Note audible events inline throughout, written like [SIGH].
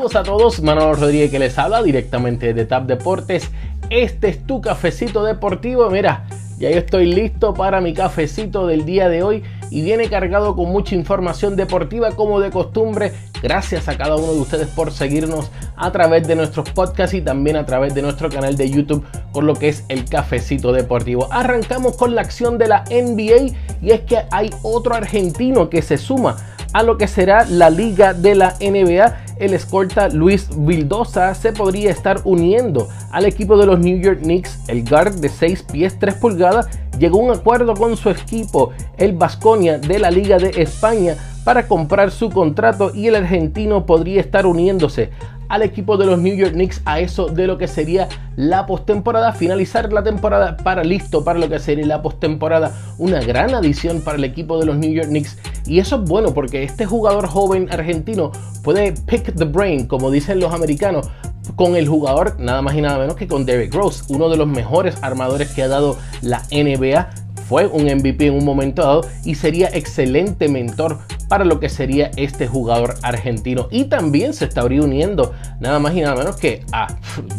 A todos, Manuel Rodríguez que les habla directamente de TAP Deportes. Este es tu cafecito deportivo. Mira, ya estoy listo para mi cafecito del día de hoy y viene cargado con mucha información deportiva como de costumbre. Gracias a cada uno de ustedes por seguirnos a través de nuestros podcasts y también a través de nuestro canal de YouTube por lo que es el cafecito deportivo. Arrancamos con la acción de la NBA y es que hay otro argentino que se suma a lo que será la liga de la NBA. El escolta Luis Vildosa se podría estar uniendo al equipo de los New York Knicks. El guard de 6 pies 3 pulgadas llegó a un acuerdo con su equipo, el Vasconia de la Liga de España, para comprar su contrato y el argentino podría estar uniéndose al equipo de los New York Knicks a eso de lo que sería la postemporada, finalizar la temporada para listo para lo que sería la postemporada, una gran adición para el equipo de los New York Knicks y eso es bueno porque este jugador joven argentino puede pick the brain, como dicen los americanos, con el jugador nada más y nada menos que con Derrick Rose, uno de los mejores armadores que ha dado la NBA fue un MVP en un momento dado y sería excelente mentor para lo que sería este jugador argentino. Y también se estaría uniendo nada más y nada menos que a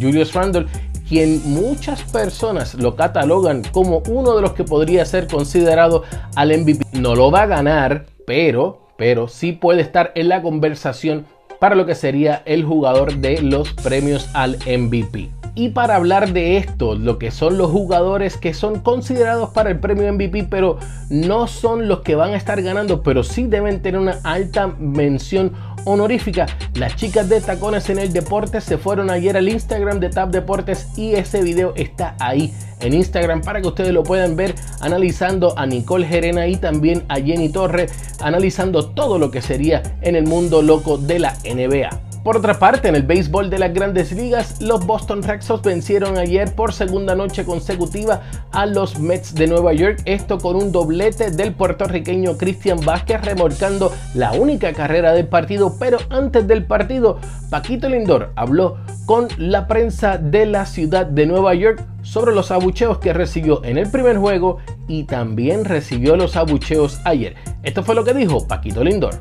Julius Randle, quien muchas personas lo catalogan como uno de los que podría ser considerado al MVP. No lo va a ganar, pero, pero sí puede estar en la conversación para lo que sería el jugador de los premios al MVP. Y para hablar de esto, lo que son los jugadores que son considerados para el premio MVP, pero no son los que van a estar ganando, pero sí deben tener una alta mención honorífica. Las chicas de Tacones en el Deporte se fueron ayer al Instagram de Tap Deportes y ese video está ahí en Instagram para que ustedes lo puedan ver analizando a Nicole Gerena y también a Jenny Torre analizando todo lo que sería en el mundo loco de la NBA. Por otra parte, en el béisbol de las grandes ligas, los Boston Red Sox vencieron ayer por segunda noche consecutiva a los Mets de Nueva York, esto con un doblete del puertorriqueño Cristian Vázquez remolcando la única carrera del partido, pero antes del partido, Paquito Lindor habló con la prensa de la ciudad de Nueva York sobre los abucheos que recibió en el primer juego y también recibió los abucheos ayer. Esto fue lo que dijo Paquito Lindor.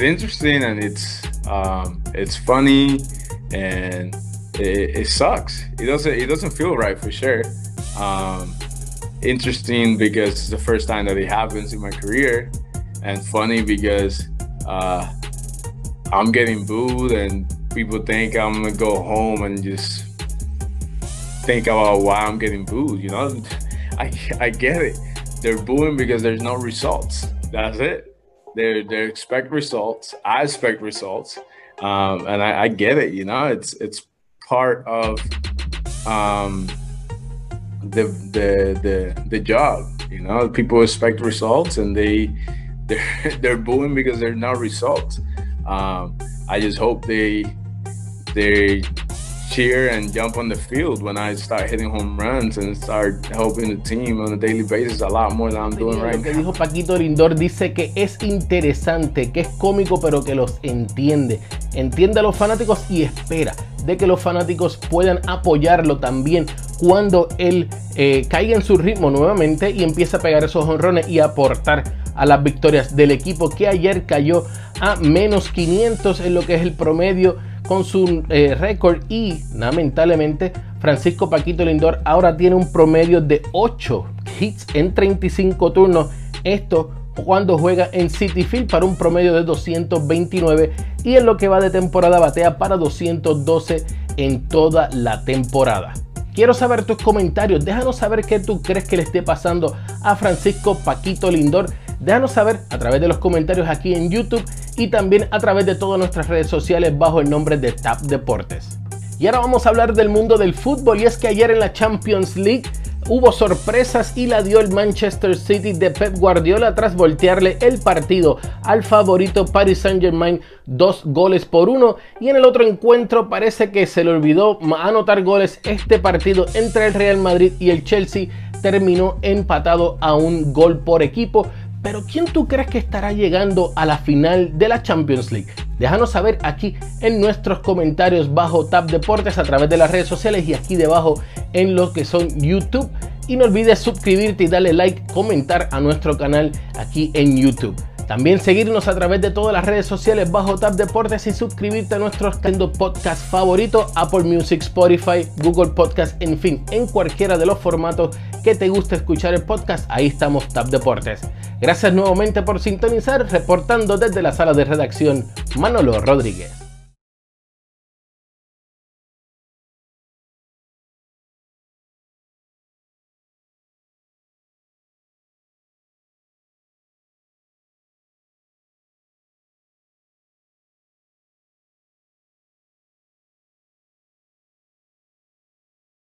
Interesting and it's um, it's funny and it, it, sucks. It doesn't it doesn't feel right for sure. Um, interesting because it's the first time that it happens in my career, and funny because uh, I'm getting booed and people think I'm gonna go home and just think about why I'm getting booed. You know, [LAUGHS] I I get it. They're booing because there's no results. That's it. They they expect results. I expect results, um, and I, I, get it. You know, it's it's part of um, the the the the job. You know, people expect results, and they [LAUGHS] they're they're booing because there's no results. Um, I just hope they they cheer and jump on the field when I start hitting home runs and start helping the team on a daily basis a lot more than I'm doing right Lo que dijo Paquito Lindor dice que es interesante, que es cómico, pero que los entiende. Entiende a los fanáticos y espera de que los fanáticos puedan apoyarlo también cuando él eh, caiga en su ritmo nuevamente y empiece a pegar esos honrones y aportar a las victorias del equipo que ayer cayó a menos 500 en lo que es el promedio con su eh, récord y lamentablemente Francisco Paquito Lindor ahora tiene un promedio de 8 hits en 35 turnos. Esto cuando juega en City Field para un promedio de 229 y en lo que va de temporada batea para 212 en toda la temporada. Quiero saber tus comentarios, déjanos saber qué tú crees que le esté pasando a Francisco Paquito Lindor Déjanos saber a través de los comentarios aquí en YouTube y también a través de todas nuestras redes sociales bajo el nombre de Tap Deportes. Y ahora vamos a hablar del mundo del fútbol y es que ayer en la Champions League hubo sorpresas y la dio el Manchester City de Pep Guardiola tras voltearle el partido al favorito Paris Saint Germain dos goles por uno. Y en el otro encuentro parece que se le olvidó anotar goles. Este partido entre el Real Madrid y el Chelsea terminó empatado a un gol por equipo pero ¿quién tú crees que estará llegando a la final de la Champions League? Déjanos saber aquí en nuestros comentarios bajo Tab Deportes a través de las redes sociales y aquí debajo en lo que son YouTube. Y no olvides suscribirte y darle like, comentar a nuestro canal aquí en YouTube. También seguirnos a través de todas las redes sociales bajo Tap Deportes y suscribirte a nuestro podcast favorito, Apple Music, Spotify, Google Podcast, en fin, en cualquiera de los formatos que te guste escuchar el podcast, ahí estamos Tap Deportes. Gracias nuevamente por sintonizar, reportando desde la sala de redacción Manolo Rodríguez.